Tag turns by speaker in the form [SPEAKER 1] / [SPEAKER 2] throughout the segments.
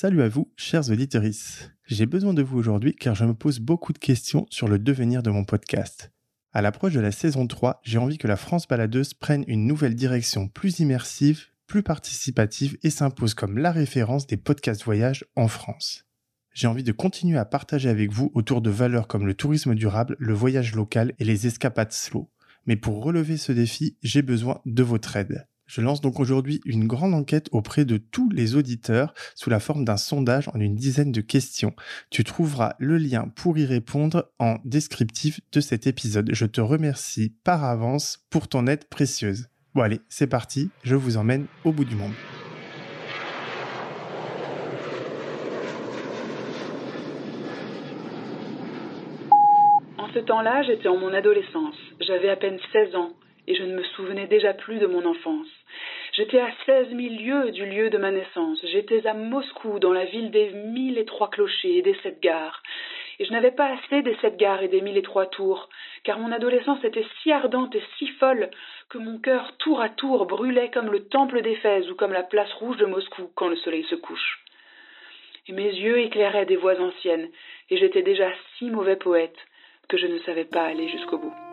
[SPEAKER 1] Salut à vous, chers auditeurs. J'ai besoin de vous aujourd'hui car je me pose beaucoup de questions sur le devenir de mon podcast. À l'approche de la saison 3, j'ai envie que la France baladeuse prenne une nouvelle direction plus immersive, plus participative et s'impose comme la référence des podcasts voyage en France. J'ai envie de continuer à partager avec vous autour de valeurs comme le tourisme durable, le voyage local et les escapades slow. Mais pour relever ce défi, j'ai besoin de votre aide. Je lance donc aujourd'hui une grande enquête auprès de tous les auditeurs sous la forme d'un sondage en une dizaine de questions. Tu trouveras le lien pour y répondre en descriptif de cet épisode. Je te remercie par avance pour ton aide précieuse. Bon allez, c'est parti, je vous emmène au bout du monde.
[SPEAKER 2] En ce temps-là, j'étais en mon adolescence. J'avais à peine 16 ans et je ne me souvenais déjà plus de mon enfance. J'étais à seize mille lieues du lieu de ma naissance. J'étais à Moscou, dans la ville des mille et trois clochers et des sept gares. Et je n'avais pas assez des sept gares et des mille et trois tours, car mon adolescence était si ardente et si folle que mon cœur tour à tour brûlait comme le temple d'Éphèse ou comme la place rouge de Moscou quand le soleil se couche. Et mes yeux éclairaient des voix anciennes, et j'étais déjà si mauvais poète que je ne savais pas aller jusqu'au bout.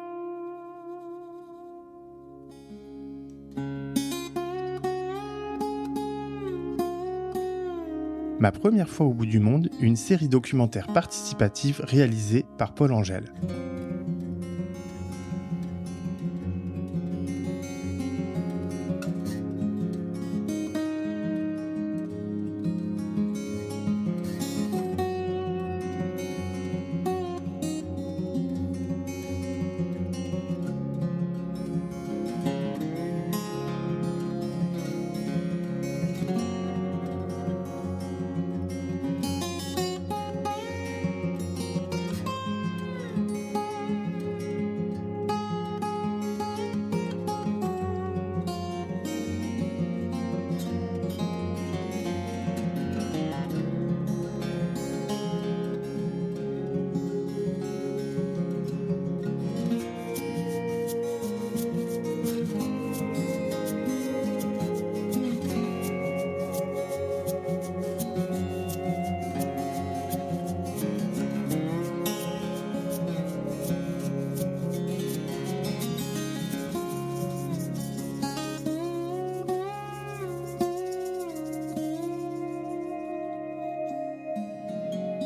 [SPEAKER 1] Ma première fois au bout du monde, une série documentaire participative réalisée par Paul Angèle.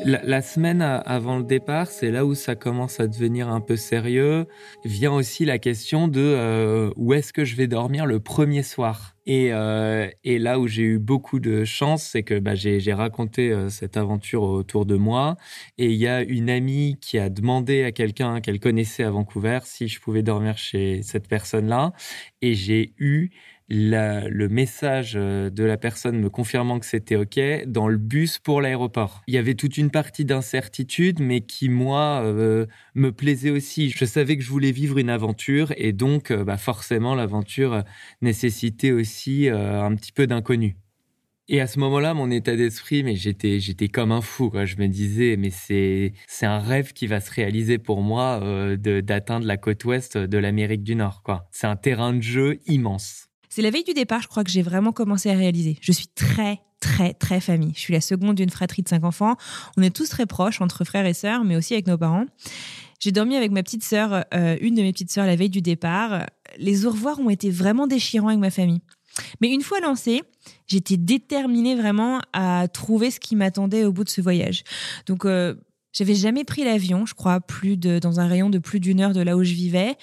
[SPEAKER 3] La, semaine avant le départ, c'est là où ça commence à devenir un peu sérieux. Vient aussi la question de euh, où est-ce que je vais dormir le premier soir? Et, euh, là où j'ai eu beaucoup de chance, c'est que bah, j'ai raconté euh, cette aventure autour de moi. Et il y a une amie qui a demandé à quelqu'un qu'elle connaissait à Vancouver si je pouvais dormir chez cette personne-là. Et j'ai eu le message euh, de la personne me confirmant que c'était OK dans le bus pour l'aéroport. Il y avait toute une partie d'incertitude, mais qui, moi, euh, me plaisait aussi. Je savais que je voulais vivre une aventure et donc, euh, bah, forcément, l'aventure nécessitait aussi un petit peu d'inconnu. Et à ce moment-là, mon état d'esprit, mais j'étais, comme un fou. Je me disais, mais c'est, un rêve qui va se réaliser pour moi d'atteindre la côte ouest de l'Amérique du Nord. C'est un terrain de jeu immense.
[SPEAKER 4] C'est la veille du départ, je crois que j'ai vraiment commencé à réaliser. Je suis très, très, très famille. Je suis la seconde d'une fratrie de cinq enfants. On est tous très proches entre frères et sœurs, mais aussi avec nos parents. J'ai dormi avec ma petite sœur, euh, une de mes petites sœurs, la veille du départ. Les au revoir ont été vraiment déchirants avec ma famille. Mais une fois lancée, j'étais déterminée vraiment à trouver ce qui m'attendait au bout de ce voyage. Donc, euh, j'avais jamais pris l'avion, je crois, plus de, dans un rayon de plus d'une heure de là où je vivais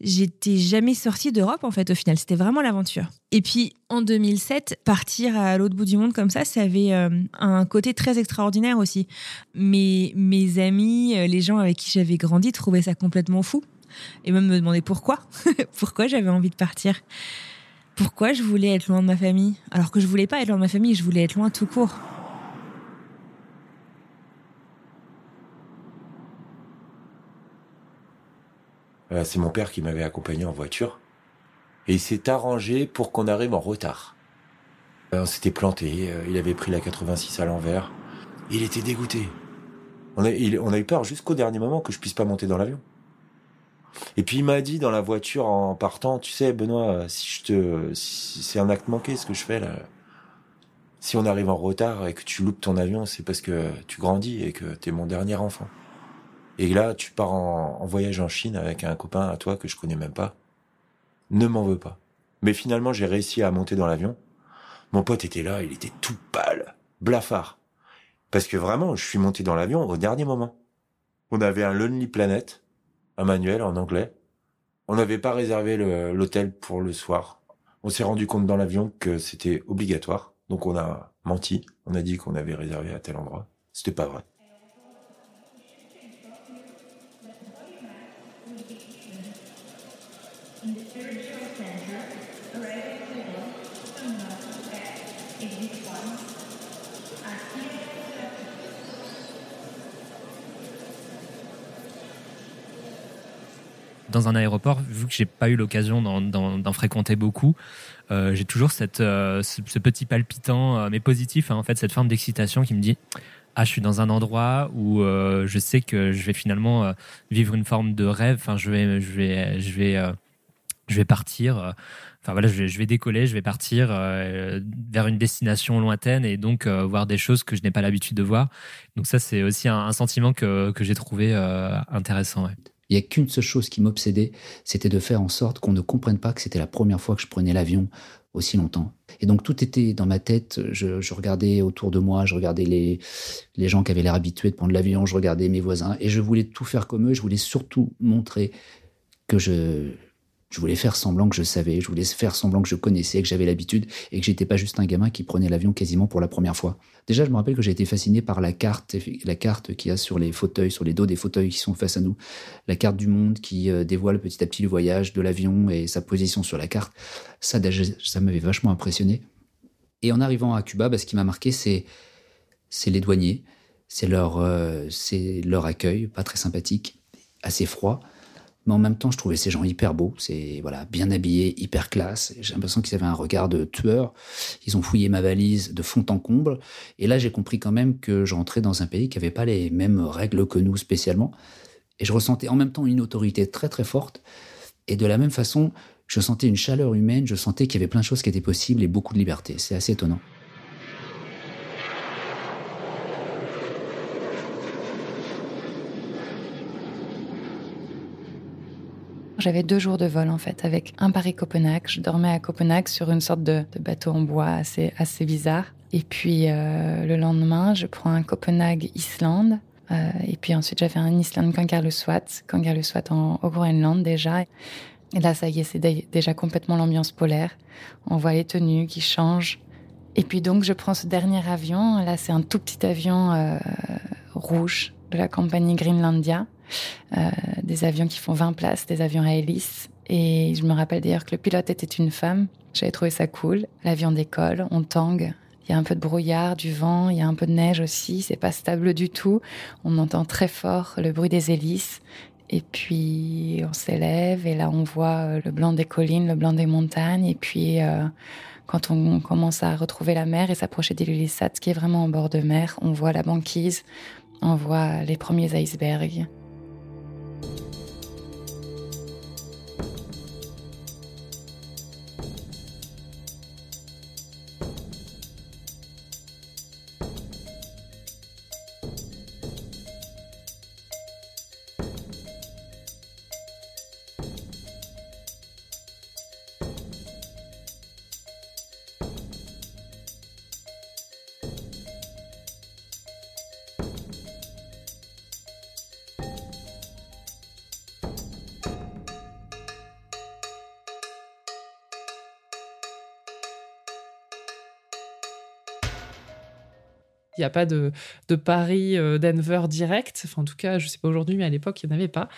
[SPEAKER 4] j'étais jamais sortie d'Europe en fait au final. C'était vraiment l'aventure. Et puis en 2007, partir à l'autre bout du monde comme ça, ça avait euh, un côté très extraordinaire aussi. Mes, mes amis, euh, les gens avec qui j'avais grandi trouvaient ça complètement fou. Et même me demandaient pourquoi. pourquoi j'avais envie de partir? Pourquoi je voulais être loin de ma famille? Alors que je voulais pas être loin de ma famille, je voulais être loin tout court.
[SPEAKER 5] Euh, c'est mon père qui m'avait accompagné en voiture. Et il s'est arrangé pour qu'on arrive en retard. Euh, on s'était planté, euh, il avait pris la 86 à l'envers. Il était dégoûté. On a, on a eu peur jusqu'au dernier moment que je puisse pas monter dans l'avion. Et puis il m'a dit dans la voiture en partant, tu sais Benoît, si je te, si c'est un acte manqué ce que je fais là, Si on arrive en retard et que tu loupes ton avion, c'est parce que tu grandis et que tu es mon dernier enfant. Et là, tu pars en, voyage en Chine avec un copain à toi que je connais même pas. Ne m'en veux pas. Mais finalement, j'ai réussi à monter dans l'avion. Mon pote était là, il était tout pâle, blafard. Parce que vraiment, je suis monté dans l'avion au dernier moment. On avait un Lonely Planet, un manuel en anglais. On n'avait pas réservé l'hôtel pour le soir. On s'est rendu compte dans l'avion que c'était obligatoire. Donc on a menti. On a dit qu'on avait réservé à tel endroit. C'était pas vrai.
[SPEAKER 6] Dans un aéroport, vu que j'ai pas eu l'occasion d'en fréquenter beaucoup, euh, j'ai toujours euh, ce, petit palpitant, euh, mais positif, hein, en fait, cette forme d'excitation qui me dit ah, je suis dans un endroit où je sais que je vais finalement vivre une forme de rêve. Enfin, je vais, je vais, je vais, je vais partir. Enfin voilà, je vais, décoller, je vais partir vers une destination lointaine et donc voir des choses que je n'ai pas l'habitude de voir. Donc ça, c'est aussi un, sentiment que, j'ai trouvé intéressant.
[SPEAKER 7] Il n'y a qu'une seule chose qui m'obsédait, c'était de faire en sorte qu'on ne comprenne pas que c'était la première fois que je prenais l'avion aussi longtemps. Et donc tout était dans ma tête, je, regardais autour de moi, je regardais les, les gens qui avaient l'air habitués de prendre l'avion, je regardais mes voisins, et je voulais tout faire comme eux, je voulais surtout montrer que je, je voulais faire semblant que je savais, je voulais faire semblant que je connaissais, que j'avais l'habitude et que j'étais pas juste un gamin qui prenait l'avion quasiment pour la première fois. Déjà, je me rappelle que j'ai été fasciné par la carte, la carte qu'il y a sur les fauteuils, sur les dos des fauteuils qui sont face à nous, la carte du monde qui euh, dévoile petit à petit le voyage de l'avion et sa position sur la carte. Ça, ça m'avait vachement impressionné. Et en arrivant à Cuba, bah, ce qui m'a marqué, c'est les douaniers, euh, c'est leur accueil, pas très sympathique, assez froid mais en même temps, je trouvais ces gens hyper beaux, c'est voilà, bien habillés, hyper classe. J'ai l'impression qu'ils avaient un regard de tueur. Ils ont fouillé ma valise de fond en comble. Et là, j'ai compris quand même que j'entrais dans un pays qui n'avait pas les mêmes règles que nous spécialement. Et je ressentais en même temps une autorité très très forte. Et de la même façon, je sentais une chaleur humaine, je sentais qu'il y avait plein de choses qui étaient possibles et beaucoup de liberté. C'est assez étonnant.
[SPEAKER 8] J'avais deux jours de vol en fait, avec un Paris-Copenhague. Je dormais à Copenhague sur une sorte de, bateau en bois assez, assez bizarre. Et puis euh, le lendemain, je prends un Copenhague-Islande. Euh, et puis ensuite, j'avais un Islande Kangerlussuaq, Kangerlussuaq en, au Groenland déjà. Et là, ça y est, c'est déjà complètement l'ambiance polaire. On voit les tenues qui changent. Et puis donc, je prends ce dernier avion. Là, c'est un tout petit avion euh, rouge de la compagnie Greenlandia. Euh, des avions qui font 20 places, des avions à hélice. Et je me rappelle d'ailleurs que le pilote était une femme. J'avais trouvé ça cool. L'avion décolle, on tangue. Il y a un peu de brouillard, du vent, il y a un peu de neige aussi. C'est pas stable du tout. On entend très fort le bruit des hélices. Et puis on s'élève et là on voit euh, le blanc des collines, le blanc des montagnes. Et puis euh, quand on commence à retrouver la mer et s'approcher d'île qui est vraiment en bord de mer, on voit la banquise, on voit les premiers icebergs.
[SPEAKER 9] Il n'y a pas de, de Paris-Denver euh, direct. Enfin, en tout cas, je ne sais pas aujourd'hui, mais à l'époque, il n'y en avait pas.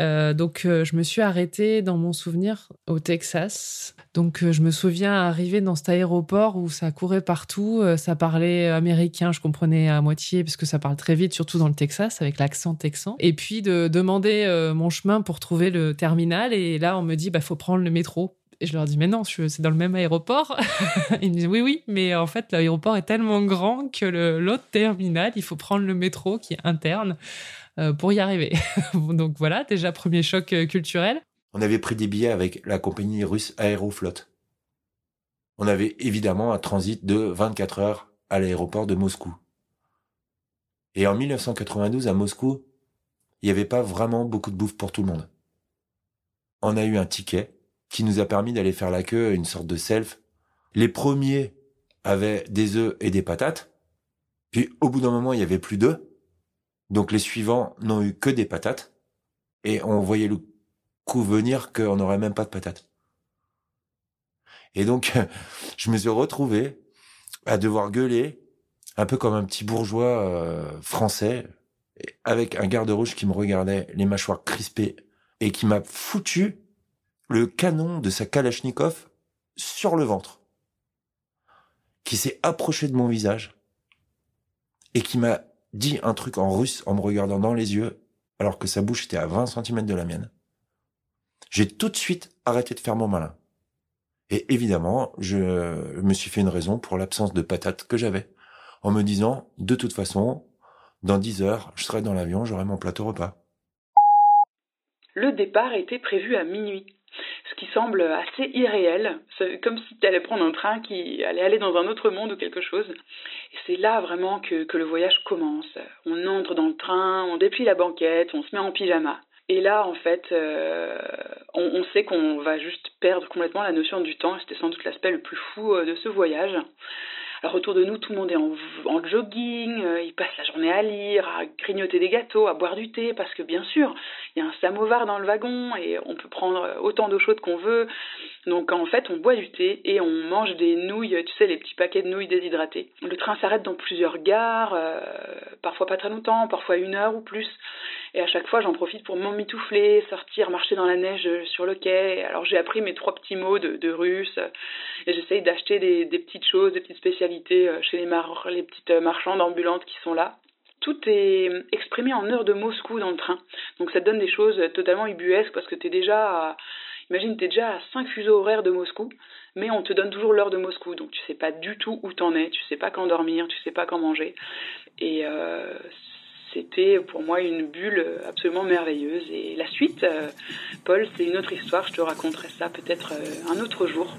[SPEAKER 9] Euh, donc, euh, je me suis arrêtée dans mon souvenir au Texas. Donc, je me souviens arriver dans cet aéroport où ça courait partout. ça parlait américain, je comprenais à moitié parce que ça parle très vite, surtout dans le Texas, avec l'accent texan. Et puis, de demander mon chemin pour trouver le terminal. Et là, on me dit, bah, faut prendre le métro. Et je leur dis, mais non, c'est dans le même aéroport. Ils me disent, oui, oui, mais en fait, l'aéroport est tellement grand que l'autre terminal, il faut prendre le métro qui est interne euh, pour y arriver. Donc voilà, déjà, premier choc euh, culturel.
[SPEAKER 5] On avait pris des billets avec la compagnie russe Aeroflot. on avait évidemment un transit de 24 heures à l'aéroport de Moscou. Et en 1992, à Moscou, il n'y avait pas vraiment beaucoup de bouffe pour tout le monde. On a eu un ticket qui nous a permis d'aller faire la queue, une sorte de self. Les premiers avaient des œufs et des patates. Puis au bout d'un moment, il y avait plus d'œufs. Donc les suivants n'ont eu que des patates. Et on voyait le coup venir qu'on n'aurait même pas de patates. Et donc, je me suis retrouvé à devoir gueuler, un peu comme un petit bourgeois euh, français, avec un garde rouge qui me regardait, les mâchoires crispées, et qui m'a foutu le canon de sa Kalachnikov sur le ventre, qui s'est approché de mon visage, et qui m'a dit un truc en russe en me regardant dans les yeux, alors que sa bouche était à 20 cm de la mienne. J'ai tout de suite arrêté de faire mon malin. Et évidemment, je me suis fait une raison pour l'absence de patates que j'avais, en me disant, de toute façon, dans 10 heures, je serai dans l'avion, j'aurai mon plateau repas.
[SPEAKER 2] Le départ était prévu à minuit, ce qui semble assez irréel, comme si tu allais prendre un train qui allait aller dans un autre monde ou quelque chose. Et c'est là vraiment que, que le voyage commence. On entre dans le train, on déplie la banquette, on se met en pyjama. Et là, en fait, euh, on, on, sait qu'on va juste perdre complètement la notion du temps. C'était sans doute l'aspect le plus fou euh, de ce voyage. Alors autour de nous, tout le monde est en, jogging, euh, ils passent la journée à lire, à grignoter des gâteaux, à boire du thé, parce que bien sûr, il y a un samovar dans le wagon et on peut prendre autant d'eau chaude qu'on veut. Donc en fait, on boit du thé et on mange des nouilles, tu sais, les petits paquets de nouilles déshydratées. Le train s'arrête dans plusieurs gares, euh, parfois pas très longtemps, parfois une heure ou plus. Et à chaque fois, j'en profite pour m'emmitoufler, sortir, marcher dans la neige sur le quai. Alors j'ai appris mes trois petits mots de, russe et j'essaye d'acheter des, petites choses, des petites spécialités euh, chez les, petites marchandes ambulantes qui sont là. Tout est exprimé en heures de Moscou dans le train. Donc ça te donne des choses totalement ubuesques parce que tu es déjà à, imagine, tu es déjà à 5 fuseaux horaires de Moscou, mais on te donne toujours l'heure de Moscou. Donc tu sais pas du tout où t'en es, tu sais pas quand dormir, tu sais pas quand manger. Et euh, c'était pour moi une bulle absolument merveilleuse. Et la suite, euh, Paul, c'est une autre histoire. Je te raconterai ça peut-être euh, un autre jour.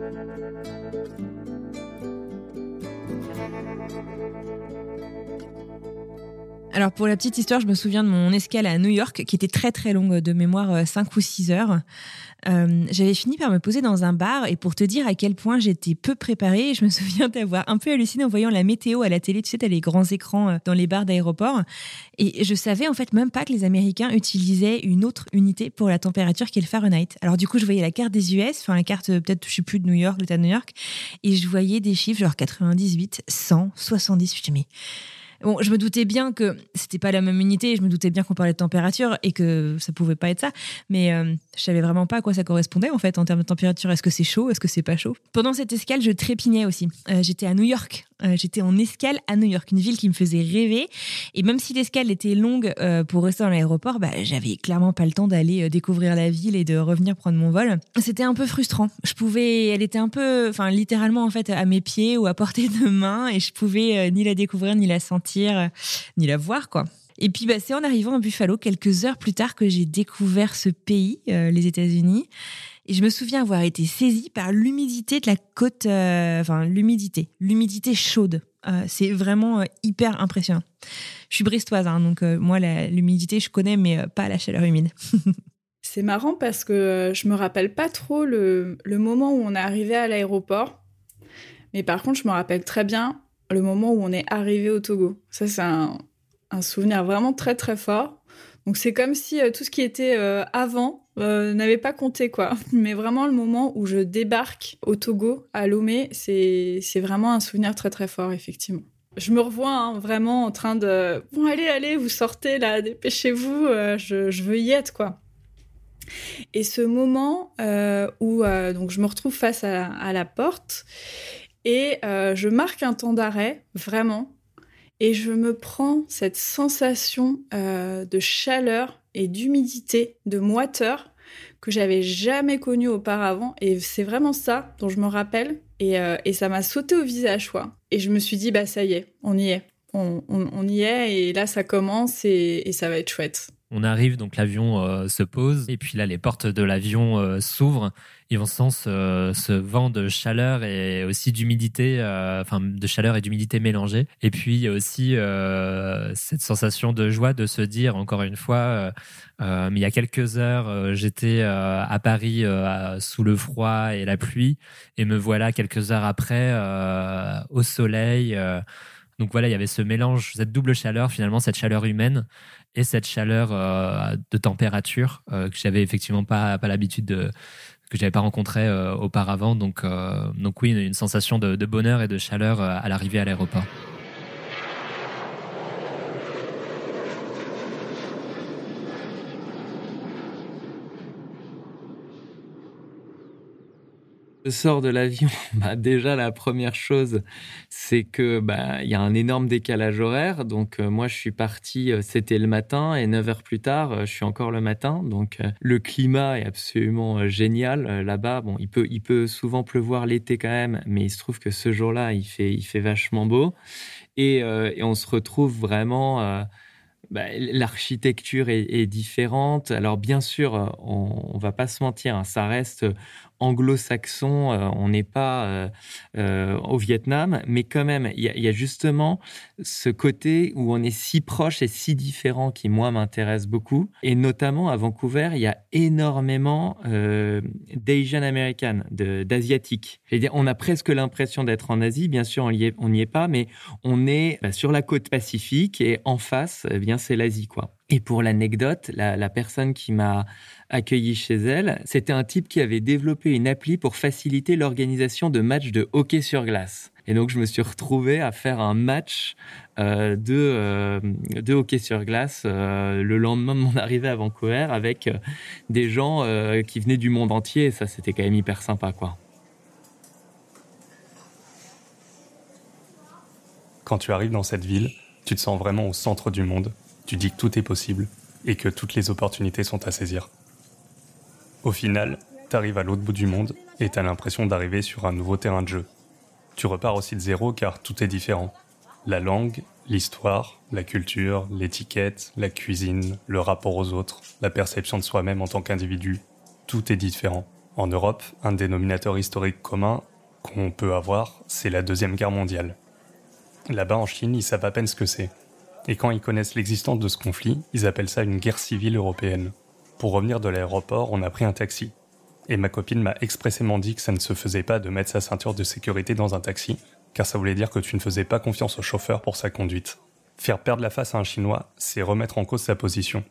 [SPEAKER 2] Thank you.
[SPEAKER 4] Alors pour la petite histoire, je me souviens de mon escale à New York qui était très très longue de mémoire, 5 ou 6 heures. Euh, j'avais fini par me poser dans un bar et pour te dire à quel point j'étais peu préparée, je me souviens d'avoir un peu halluciné en voyant la météo à la télé. Tu sais, t'as les grands écrans euh, dans les bars d'aéroport et je savais en fait même pas que les Américains utilisaient une autre unité pour la température qui est le Fahrenheit. Alors du coup, je voyais la carte des US, enfin la carte euh, peut-être je sais plus de New York, l'État de New York, et je voyais des chiffres genre 98, 100, 70. Je me dis mais Bon, je me doutais bien que c'était pas la même unité, je me doutais bien qu'on parlait de température et que ça pouvait pas être ça, mais euh, je savais vraiment pas à quoi ça correspondait en fait en termes de température. Est-ce que c'est chaud? Est-ce que c'est pas chaud? Pendant cette escale, je trépignais aussi. Euh, j'étais à New York, euh, j'étais en escale à New York, une ville qui me faisait rêver. Et même si l'escale était longue euh, pour rester dans l'aéroport, bah, j'avais clairement pas le temps d'aller euh, découvrir la ville et de revenir prendre mon vol. C'était un peu frustrant. Je pouvais, elle était un peu, enfin littéralement en fait à mes pieds ou à portée de main et je pouvais ni la découvrir, ni la sentir, ni la voir quoi. Et puis, bah, c'est en arrivant à Buffalo, quelques heures plus tard, que j'ai découvert ce pays, les États-Unis. Et je me souviens avoir été saisie par l'humidité de la côte, euh, enfin l'humidité, l'humidité chaude. Euh, c'est vraiment hyper impressionnant. Je suis bristoise, hein, donc moi l'humidité je connais, mais pas la chaleur humide.
[SPEAKER 10] c'est marrant parce que je me rappelle pas trop le, moment où on est arrivé à l'aéroport, mais par contre je me rappelle très bien le moment où on est arrivé au Togo. Ça c'est un souvenir vraiment très très fort. Donc c'est comme si tout ce qui était avant n'avait pas compté quoi. Mais vraiment le moment où je débarque au Togo, à Lomé, c'est vraiment un souvenir très très fort effectivement je me revois hein, vraiment en train de bon allez allez vous sortez là dépêchez-vous je, je, veux y être quoi et ce moment euh, où euh, donc je me retrouve face à, la porte et euh, je marque un temps d'arrêt, vraiment, et je me prends cette sensation de chaleur et d'humidité, de moiteur que j'avais jamais connue auparavant. Et c'est vraiment ça dont je me rappelle. Et, ça m'a sauté au visage, quoi. Et je me suis dit, bah ça y est, on y est. On, y est, et là ça commence et ça va être chouette.
[SPEAKER 6] On arrive, donc l'avion euh, se pose, et puis là, les portes de l'avion euh, s'ouvrent, et on sent ce, vent de chaleur et aussi d'humidité, euh, enfin de chaleur et d'humidité mélangées. Et puis il y a aussi cette sensation de joie de se dire, encore une fois, mais il y a quelques heures, j'étais à Paris sous le froid et la pluie, et me voilà quelques heures après au soleil. Donc voilà, il y avait ce mélange, cette double chaleur, finalement, cette chaleur humaine et cette chaleur euh, de température euh, que j'avais effectivement pas, pas l'habitude de que j'avais pas rencontré euh, auparavant. Donc, donc oui, une, sensation de bonheur et de chaleur à l'arrivée à l'aéroport.
[SPEAKER 3] Je sors de l'avion, bah déjà la première chose, c'est que bah y a un énorme décalage horaire. Donc euh, moi je suis parti, euh, c'était le matin et 9 heures plus tard, euh, je suis encore le matin. Donc le climat est absolument génial là-bas. Bon, il peut il peut souvent pleuvoir l'été quand même, mais il se trouve que ce jour-là, il fait il fait vachement beau et, et on se retrouve vraiment bah, l'architecture est, différente. Alors bien sûr, on, on va pas se mentir, hein, ça reste anglo-saxon, euh, on n'est pas euh, euh, au Vietnam, mais quand même, il y, a justement ce côté où on est si proche et si différent qui, moi, m'intéresse beaucoup. Et notamment à Vancouver, il y a énormément d'Asian American, d'Asiatiques. On a presque l'impression d'être en Asie, bien sûr, on n'y est, pas, mais on est bah, sur la côte pacifique et en face, eh bien, c'est l'Asie, quoi. Et pour l'anecdote, la, personne qui m'a accueilli chez elle, c'était un type qui avait développé une appli pour faciliter l'organisation de matchs de hockey sur glace. Et donc je me suis retrouvé à faire un match euh, de, euh, de hockey sur glace euh, le lendemain de mon arrivée à Vancouver avec des gens qui venaient du monde entier. Et ça, c'était quand même hyper sympa, quoi.
[SPEAKER 11] Quand tu arrives dans cette ville, tu te sens vraiment au centre du monde tu dis que tout est possible et que toutes les opportunités sont à saisir. Au final, t'arrives à l'autre bout du monde et t'as l'impression d'arriver sur un nouveau terrain de jeu. Tu repars aussi de zéro car tout est différent. La langue, l'histoire, la culture, l'étiquette, la cuisine, le rapport aux autres, la perception de soi-même en tant qu'individu, tout est différent. En Europe, un dénominateur historique commun qu'on peut avoir, c'est la Deuxième Guerre mondiale. Là-bas en Chine, ils savent à peine ce que c'est. Et quand ils connaissent l'existence de ce conflit, ils appellent ça une guerre civile européenne. Pour revenir de l'aéroport, on a pris un taxi. Et ma copine m'a expressément dit que ça ne se faisait pas de mettre sa ceinture de sécurité dans un taxi, car ça voulait dire que tu ne faisais pas confiance au chauffeur pour sa conduite. Faire perdre la face à un Chinois, c'est remettre en cause sa position.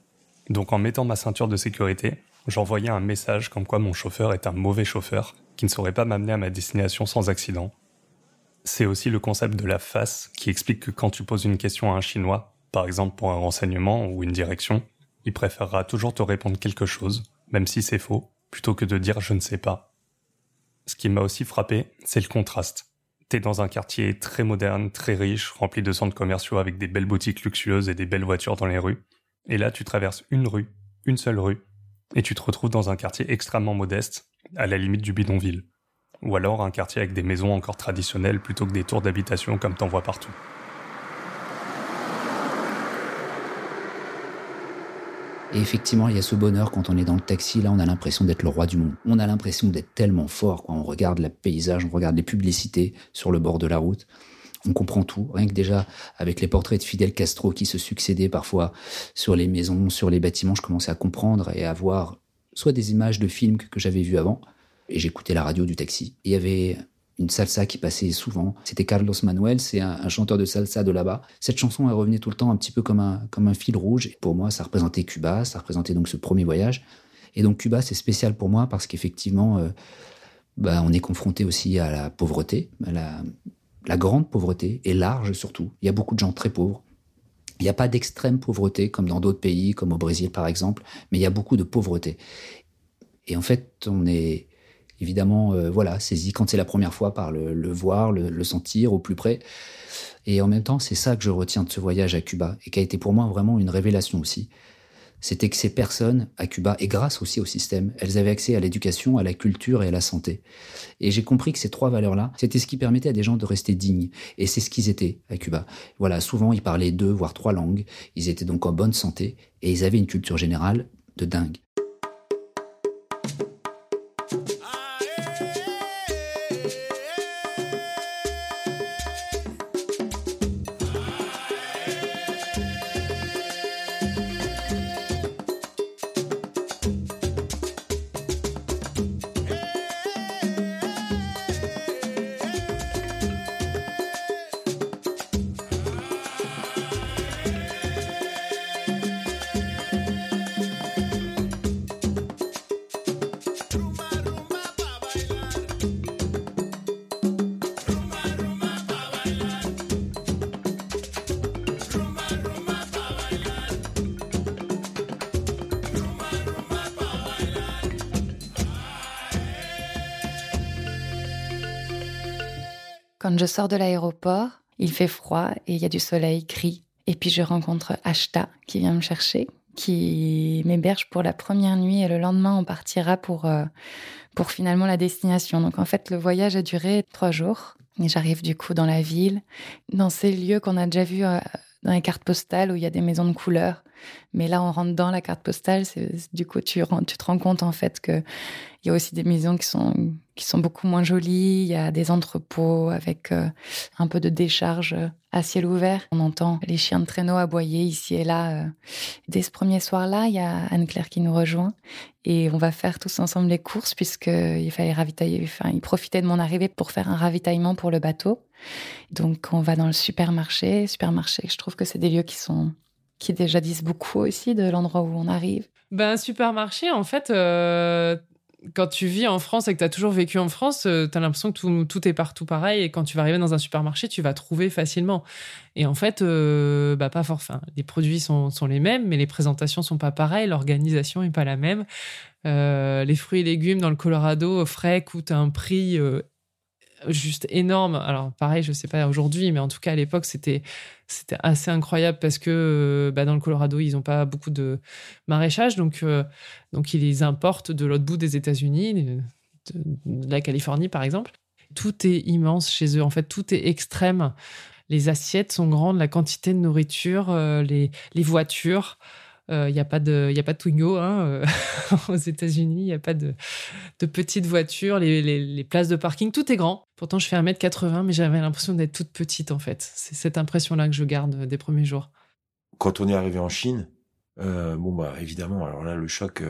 [SPEAKER 11] Donc en mettant ma ceinture de sécurité, j'envoyais un message comme quoi mon chauffeur est un mauvais chauffeur, qui ne saurait pas m'amener à ma destination sans accident, c'est aussi le concept de la face qui explique que quand tu poses une question à un Chinois, par exemple pour un renseignement ou une direction, il préférera toujours te répondre quelque chose, même si c'est faux, plutôt que de dire je ne sais pas. Ce qui m'a aussi frappé, c'est le contraste. T'es dans un quartier très moderne, très riche, rempli de centres commerciaux avec des belles boutiques luxueuses et des belles voitures dans les rues. Et là, tu traverses une rue, une seule rue, et tu te retrouves dans un quartier extrêmement modeste, à la limite du bidonville. Ou alors un quartier avec des maisons encore traditionnelles plutôt que des tours d'habitation comme t'en vois partout.
[SPEAKER 7] Et effectivement, il y a ce bonheur quand on est dans le taxi, là, on a l'impression d'être le roi du monde. On a l'impression d'être tellement fort quand on regarde le paysage, on regarde les publicités sur le bord de la route. On comprend tout, rien que déjà avec les portraits de Fidel Castro qui se succédaient parfois sur les maisons, sur les bâtiments, je commençais à comprendre et à voir soit des images de films que, que j'avais vus avant, et j'écoutais la radio du taxi. il y avait une salsa qui passait souvent. C'était Carlos Manuel, c'est un, chanteur de salsa de là-bas. Cette chanson, elle revenait tout le temps un petit peu comme un, fil rouge. pour moi, ça représentait Cuba, ça représentait donc ce premier voyage. Et donc Cuba, c'est spécial pour moi parce qu'effectivement, euh, bah, on est confronté aussi à la pauvreté, la, la grande pauvreté, et large surtout. Il y a beaucoup de gens très pauvres. Il n'y a pas d'extrême pauvreté comme dans d'autres pays, comme au Brésil par exemple, mais il y a beaucoup de pauvreté. Et en fait, on est évidemment, euh, voilà, saisi quand c'est la première fois par le, voir, le, sentir au plus près. Et en même temps, c'est ça que je retiens de ce voyage à Cuba et qui a été pour moi vraiment une révélation aussi. C'était que ces personnes à Cuba, et grâce aussi au système, elles avaient accès à l'éducation, à la culture et à la santé. Et j'ai compris que ces trois valeurs-là, c'était ce qui permettait à des gens de rester dignes. Et c'est ce qu'ils étaient à Cuba. Voilà, souvent ils parlaient deux, voire trois langues. Ils étaient donc en bonne santé et ils avaient une culture générale de dingue.
[SPEAKER 8] Quand je sors de l'aéroport, il fait froid et il y a du soleil gris. Et puis je rencontre Ashta qui vient me chercher, qui m'héberge pour la première nuit et le lendemain on partira pour, euh, pour finalement la destination. Donc en fait le voyage a duré trois jours. Et j'arrive du coup dans la ville, dans ces lieux qu'on a déjà vus euh, dans les cartes postales où il y a des maisons de couleur. Mais là, on rentre dans la carte postale, du coup, tu, te rends compte en fait qu'il y a aussi des maisons qui sont, qui sont beaucoup moins jolies. Il y a des entrepôts avec euh, un peu de décharge à ciel ouvert. On entend les chiens de traîneau aboyer ici et là. Euh. Dès ce premier soir-là, il y a Anne-Claire qui nous rejoint et on va faire tous ensemble les courses puisqu'il fallait ravitailler. Enfin, il profitait de mon arrivée pour faire un ravitaillement pour le bateau. Donc, on va dans le supermarché. Supermarché, je trouve que c'est des lieux qui sont qui déjà disent beaucoup aussi de l'endroit où on arrive.
[SPEAKER 9] Ben, supermarché, en fait, euh, quand tu vis en France et que tu as toujours vécu en France, euh, tu as l'impression que tout, est partout pareil. Et quand tu vas arriver dans un supermarché, tu vas trouver facilement. Et en fait, euh, bah, pas forcément. Les produits sont, sont, les mêmes, mais les présentations sont pas pareilles. L'organisation est pas la même. les fruits et légumes dans le Colorado frais coûtent un prix juste énorme. Alors pareil, je sais pas aujourd'hui, mais en tout cas à l'époque c'était c'était assez incroyable parce que euh, bah, dans le Colorado ils n'ont pas beaucoup de maraîchage, donc euh, donc ils les importent de l'autre bout des États-Unis, de, la Californie par exemple. Tout est immense chez eux. En fait, tout est extrême. Les assiettes sont grandes, la quantité de nourriture, euh, les, les voitures. Il euh, n'y a pas de, y a pas de Twingo hein, euh, aux États-Unis. Il n'y a pas de, de petites voitures, les, les, places de parking, tout est grand. Pourtant, je fais 1m80, mais j'avais l'impression d'être toute petite en fait. C'est cette impression-là que je garde des premiers jours.
[SPEAKER 5] Quand on est arrivé en Chine, euh, bon bah évidemment, alors là le choc,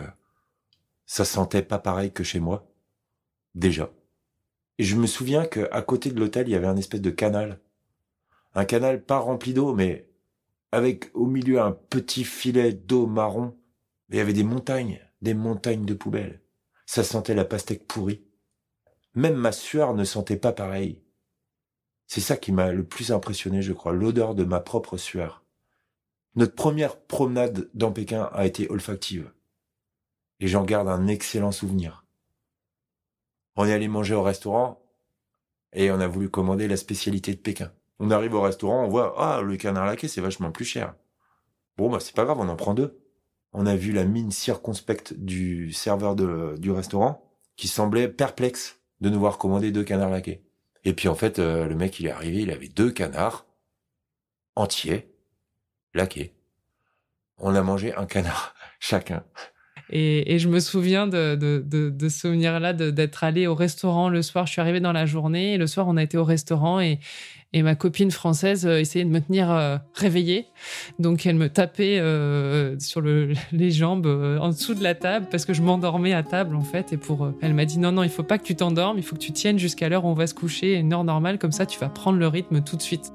[SPEAKER 5] ça sentait pas pareil que chez moi, déjà. Et je me souviens que à côté de l'hôtel, il y avait un espèce de canal, un canal pas rempli d'eau, mais avec au milieu un petit filet d'eau marron. Il y avait des montagnes, des montagnes de poubelles. Ça sentait la pastèque pourrie. Même ma sueur ne sentait pas pareil. C'est ça qui m'a le plus impressionné, je crois, l'odeur de ma propre sueur. Notre première promenade dans Pékin a été olfactive. Et j'en garde un excellent souvenir. On est allé manger au restaurant et on a voulu commander la spécialité de Pékin. On arrive au restaurant, on voit, ah, le canard laqué, c'est vachement plus cher. Bon, bah, c'est pas grave, on en prend deux. On a vu la mine circonspecte du serveur du restaurant, qui semblait perplexe de nous voir commander deux canards laqués. Et puis, en fait, euh, le mec, il est arrivé, il avait deux canards entiers, laqués. On a mangé un canard chacun.
[SPEAKER 10] Et, je me souviens de, de, de, ce souvenir-là, d'être allé au restaurant le soir. Je suis arrivée dans la journée et le soir, on a été au restaurant et, et ma copine française euh, essayait de me tenir euh, réveillée. Donc elle me tapait euh, sur le, les jambes en dessous de la table parce que je m'endormais à table en fait. Et pour elle m'a dit non non il faut pas que tu t'endormes, il faut que tu tiennes jusqu'à l'heure où on va se coucher, une heure normale comme ça tu vas prendre le rythme tout de suite.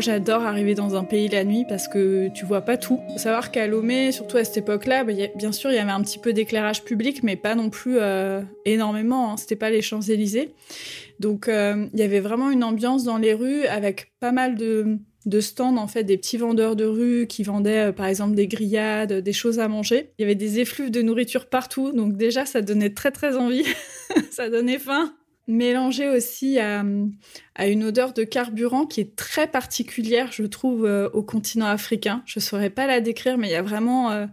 [SPEAKER 10] J'adore arriver dans un pays la nuit parce que tu vois pas tout. Savoir qu'à Lomé, surtout à cette époque-là, bah, bien sûr, il y avait un petit peu d'éclairage public, mais pas non plus euh, énormément. Hein. C'était pas les Champs-Élysées. Donc, euh, il y avait vraiment une ambiance dans les rues avec pas mal de, de stands, en fait, des petits vendeurs de rue qui vendaient, euh, par exemple, des grillades, des choses à manger. Il y avait des effluves de nourriture partout. Donc, déjà, ça donnait très, très envie. ça donnait faim mélangé aussi à, une odeur de carburant qui est très particulière, je trouve, euh, au continent africain. Je ne saurais pas la décrire, mais il y a vraiment euh,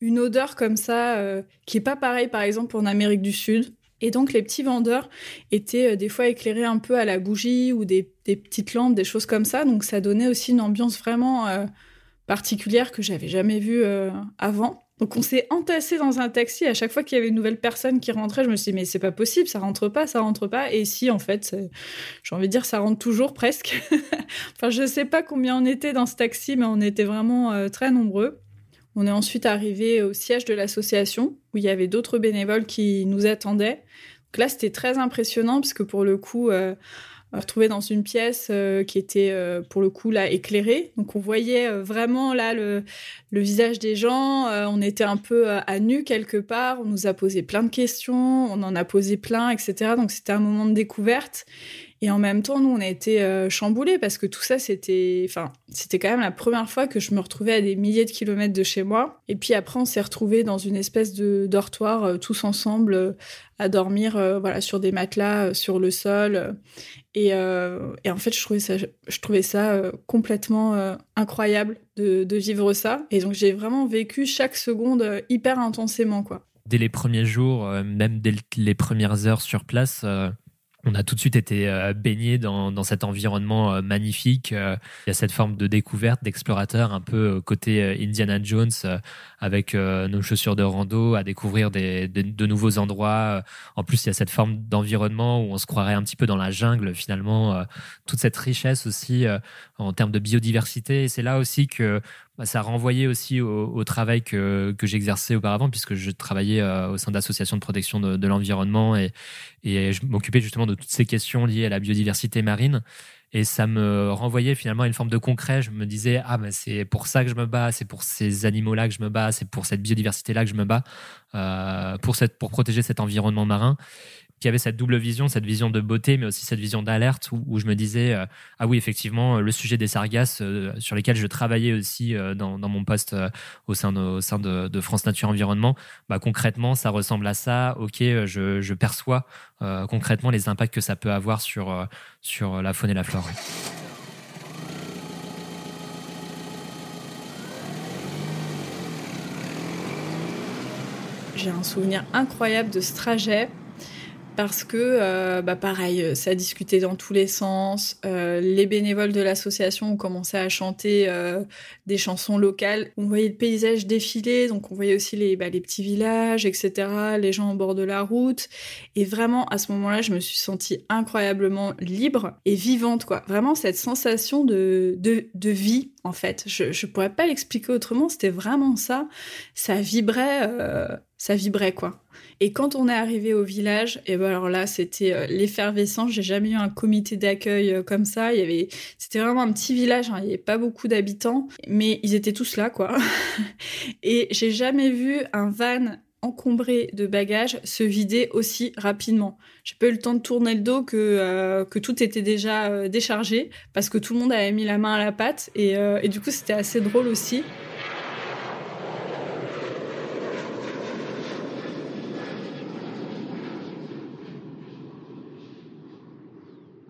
[SPEAKER 10] une odeur comme ça euh, qui est pas pareille, par exemple, en Amérique du Sud. Et donc, les petits vendeurs étaient des fois éclairés un peu à la bougie ou des, des, petites lampes, des choses comme ça. Donc, ça donnait aussi une ambiance vraiment particulière que j'avais jamais vue avant. Donc on s'est entassé dans un taxi. À chaque fois qu'il y avait une nouvelle personne qui rentrait, je me suis dit mais c'est pas possible, ça rentre pas, ça rentre pas. Et si en fait, j'ai envie de dire ça rentre toujours presque. enfin je sais pas combien on était dans ce taxi, mais on était vraiment euh, très nombreux. On est ensuite arrivé au siège de l'association où il y avait d'autres bénévoles qui nous attendaient. Donc là c'était très impressionnant parce que pour le coup. Euh, retrouvé dans une pièce euh, qui était euh, pour le coup là éclairée. Donc on voyait euh, vraiment là le, le, visage des gens. on était un peu à nu quelque part. On nous a posé plein de questions. On en a posé plein, etc. Donc c'était un moment de découverte. Et en même temps, nous, on a été chamboulés parce que tout ça, c'était, enfin, c'était quand même la première fois que je me retrouvais à des milliers de kilomètres de chez moi. Et puis après, on s'est retrouvés dans une espèce de dortoir, tous ensemble, à dormir, voilà, sur des matelas, sur le sol. Euh, et, en fait, je trouvais ça, je trouvais ça euh, complètement euh, incroyable de, de, vivre ça. Et donc, j'ai vraiment vécu chaque seconde hyper intensément, quoi.
[SPEAKER 6] Dès les premiers jours, même dès les premières heures sur place, on a tout de suite été euh, baigné dans, dans, cet environnement euh, magnifique. Euh, il y a cette forme de découverte, d'explorateur, un peu côté Indiana Jones, avec nos chaussures de rando, à découvrir des, de nouveaux endroits. En plus, il y a cette forme d'environnement où on se croirait un petit peu dans la jungle, finalement. Toute cette richesse aussi en termes de biodiversité. C'est là aussi que bah, ça renvoyait aussi au, travail que, que j'exerçais auparavant, puisque je travaillais euh, au sein d'associations de protection de, l'environnement et je m'occupais justement de toutes ces questions liées à la biodiversité marine. Et ça me renvoyait finalement à une forme de concret. Je me disais, ah, ben c'est pour ça que je me bats, c'est pour ces animaux-là que je me bats, c'est pour cette biodiversité-là que je me bats, euh, pour, cette, pour protéger cet environnement marin qui avait cette double vision, cette vision de beauté, mais aussi cette vision d'alerte où, je me disais euh, ah oui effectivement le sujet des sargasses euh, sur lesquels je travaillais aussi euh, dans, mon poste au sein de, au sein de, France Nature Environnement, bah concrètement ça ressemble à ça. Ok, je, je perçois concrètement les impacts que ça peut avoir sur sur la faune et la flore.
[SPEAKER 12] J'ai un souvenir incroyable de ce trajet
[SPEAKER 10] parce que, euh, bah pareil, ça discutait dans tous les sens. Euh, les bénévoles de l'association ont commencé à chanter euh, des chansons locales. On voyait le paysage défiler, donc on voyait aussi les, bah, petits villages, etc., les gens au bord de la route. Et vraiment, à ce moment-là, je me suis sentie incroyablement libre et vivante, quoi. Vraiment, cette sensation de, de, de vie, en fait. Je ne pourrais pas l'expliquer autrement, c'était vraiment ça. Ça vibrait, ça vibrait, quoi. Et quand on est arrivé au village, et ben alors là, c'était euh, l'effervescence. J'ai jamais eu un comité d'accueil euh, comme ça. Il y avait, c'était vraiment un petit village. Hein. Il n'y avait pas beaucoup d'habitants, mais ils étaient tous là, quoi. et j'ai jamais vu un van encombré de bagages se vider aussi rapidement. J'ai pas eu le temps de tourner le dos que, euh, que tout était déjà déchargé parce que tout le monde avait mis la main à la pâte et, et du coup c'était assez drôle aussi.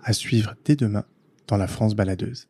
[SPEAKER 11] À suivre dès demain dans la France baladeuse.